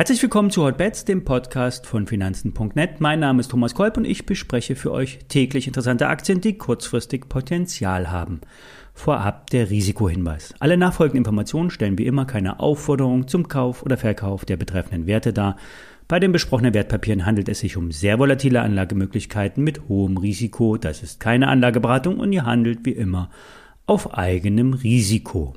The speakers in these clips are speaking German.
Herzlich willkommen zu Hotbets, dem Podcast von Finanzen.net. Mein Name ist Thomas Kolb und ich bespreche für euch täglich interessante Aktien, die kurzfristig Potenzial haben. Vorab der Risikohinweis. Alle nachfolgenden Informationen stellen wie immer keine Aufforderung zum Kauf oder Verkauf der betreffenden Werte dar. Bei den besprochenen Wertpapieren handelt es sich um sehr volatile Anlagemöglichkeiten mit hohem Risiko. Das ist keine Anlageberatung und ihr handelt wie immer auf eigenem Risiko.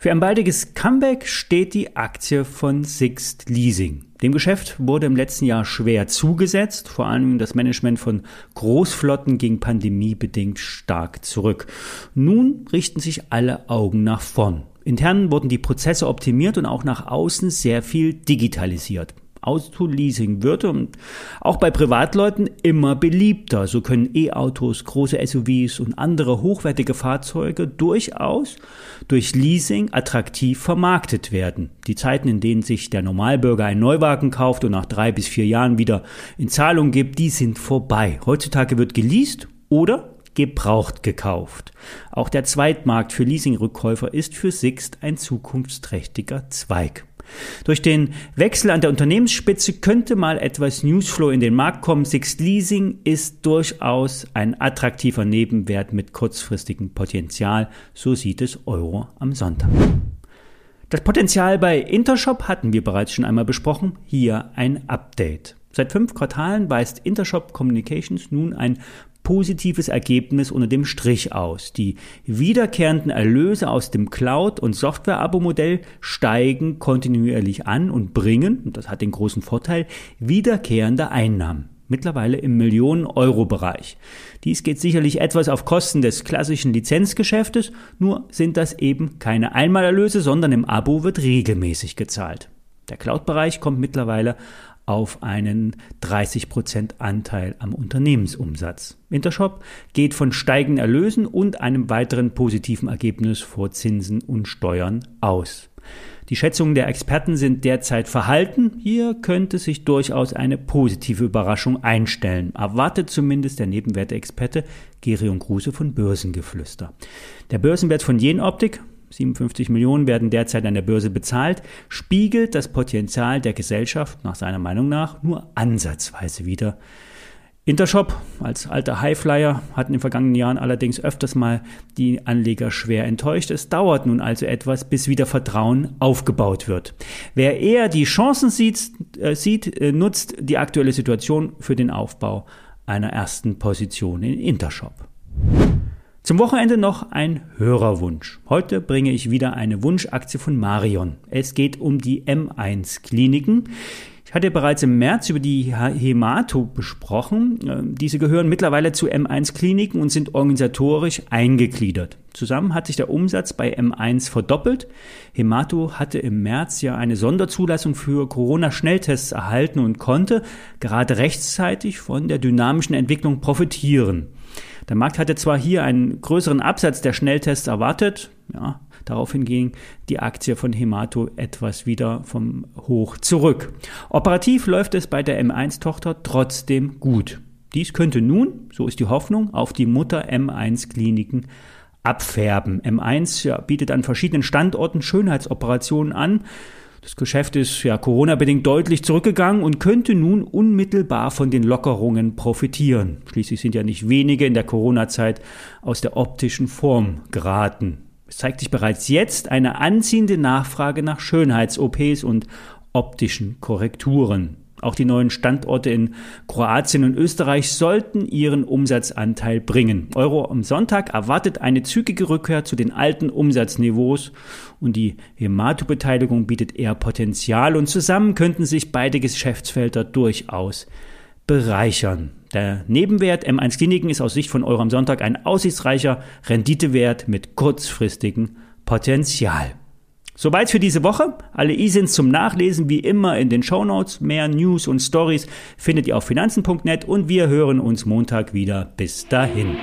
Für ein baldiges Comeback steht die Aktie von Sixt Leasing. Dem Geschäft wurde im letzten Jahr schwer zugesetzt, vor allem das Management von Großflotten ging pandemiebedingt stark zurück. Nun richten sich alle Augen nach vorn. Intern wurden die Prozesse optimiert und auch nach außen sehr viel digitalisiert. Autoleasing wird und auch bei Privatleuten immer beliebter. So können E-Autos, große SUVs und andere hochwertige Fahrzeuge durchaus durch Leasing attraktiv vermarktet werden. Die Zeiten, in denen sich der Normalbürger einen Neuwagen kauft und nach drei bis vier Jahren wieder in Zahlung gibt, die sind vorbei. Heutzutage wird geleast oder gebraucht gekauft. Auch der Zweitmarkt für Leasingrückkäufer ist für Sixt ein zukunftsträchtiger Zweig. Durch den Wechsel an der Unternehmensspitze könnte mal etwas Newsflow in den Markt kommen. Sixt Leasing ist durchaus ein attraktiver Nebenwert mit kurzfristigem Potenzial. So sieht es Euro am Sonntag. Das Potenzial bei Intershop hatten wir bereits schon einmal besprochen. Hier ein Update. Seit fünf Quartalen weist Intershop Communications nun ein positives Ergebnis unter dem Strich aus. Die wiederkehrenden Erlöse aus dem Cloud- und Software-Abo-Modell steigen kontinuierlich an und bringen, und das hat den großen Vorteil, wiederkehrende Einnahmen mittlerweile im Millionen-Euro-Bereich. Dies geht sicherlich etwas auf Kosten des klassischen Lizenzgeschäftes, nur sind das eben keine Einmalerlöse, sondern im Abo wird regelmäßig gezahlt. Der Cloud-Bereich kommt mittlerweile auf einen 30% Anteil am Unternehmensumsatz. Intershop geht von steigenden Erlösen und einem weiteren positiven Ergebnis vor Zinsen und Steuern aus. Die Schätzungen der Experten sind derzeit verhalten. Hier könnte sich durchaus eine positive Überraschung einstellen. Erwartet zumindest der Nebenwertexperte Gerion Kruse von Börsengeflüster. Der Börsenwert von Jenoptik 57 Millionen werden derzeit an der Börse bezahlt, spiegelt das Potenzial der Gesellschaft nach seiner Meinung nach nur ansatzweise wider. Intershop als alter Highflyer hat in den vergangenen Jahren allerdings öfters mal die Anleger schwer enttäuscht. Es dauert nun also etwas, bis wieder Vertrauen aufgebaut wird. Wer eher die Chancen sieht, äh, sieht äh, nutzt die aktuelle Situation für den Aufbau einer ersten Position in Intershop. Zum Wochenende noch ein Hörerwunsch. Heute bringe ich wieder eine Wunschaktie von Marion. Es geht um die M1 Kliniken. Ich hatte bereits im März über die Hemato besprochen. Ähm, diese gehören mittlerweile zu M1 Kliniken und sind organisatorisch eingegliedert. Zusammen hat sich der Umsatz bei M1 verdoppelt. Hemato hatte im März ja eine Sonderzulassung für Corona-Schnelltests erhalten und konnte gerade rechtzeitig von der dynamischen Entwicklung profitieren. Der Markt hatte zwar hier einen größeren Absatz der Schnelltests erwartet, ja, daraufhin ging die Aktie von Hemato etwas wieder vom Hoch zurück. Operativ läuft es bei der M1-Tochter trotzdem gut. Dies könnte nun, so ist die Hoffnung, auf die Mutter M1-Kliniken abfärben. M1 ja, bietet an verschiedenen Standorten Schönheitsoperationen an, das Geschäft ist ja Corona-bedingt deutlich zurückgegangen und könnte nun unmittelbar von den Lockerungen profitieren. Schließlich sind ja nicht wenige in der Corona-Zeit aus der optischen Form geraten. Es zeigt sich bereits jetzt eine anziehende Nachfrage nach Schönheits-OPs und optischen Korrekturen. Auch die neuen Standorte in Kroatien und Österreich sollten ihren Umsatzanteil bringen. Euro am Sonntag erwartet eine zügige Rückkehr zu den alten Umsatzniveaus und die Hemato-Beteiligung bietet eher Potenzial und zusammen könnten sich beide Geschäftsfelder durchaus bereichern. Der Nebenwert M1 Kliniken ist aus Sicht von Euro am Sonntag ein aussichtsreicher Renditewert mit kurzfristigem Potenzial. Soweit für diese Woche. Alle E-Sins zum Nachlesen wie immer in den Show Notes. Mehr News und Stories findet ihr auf finanzen.net und wir hören uns Montag wieder. Bis dahin.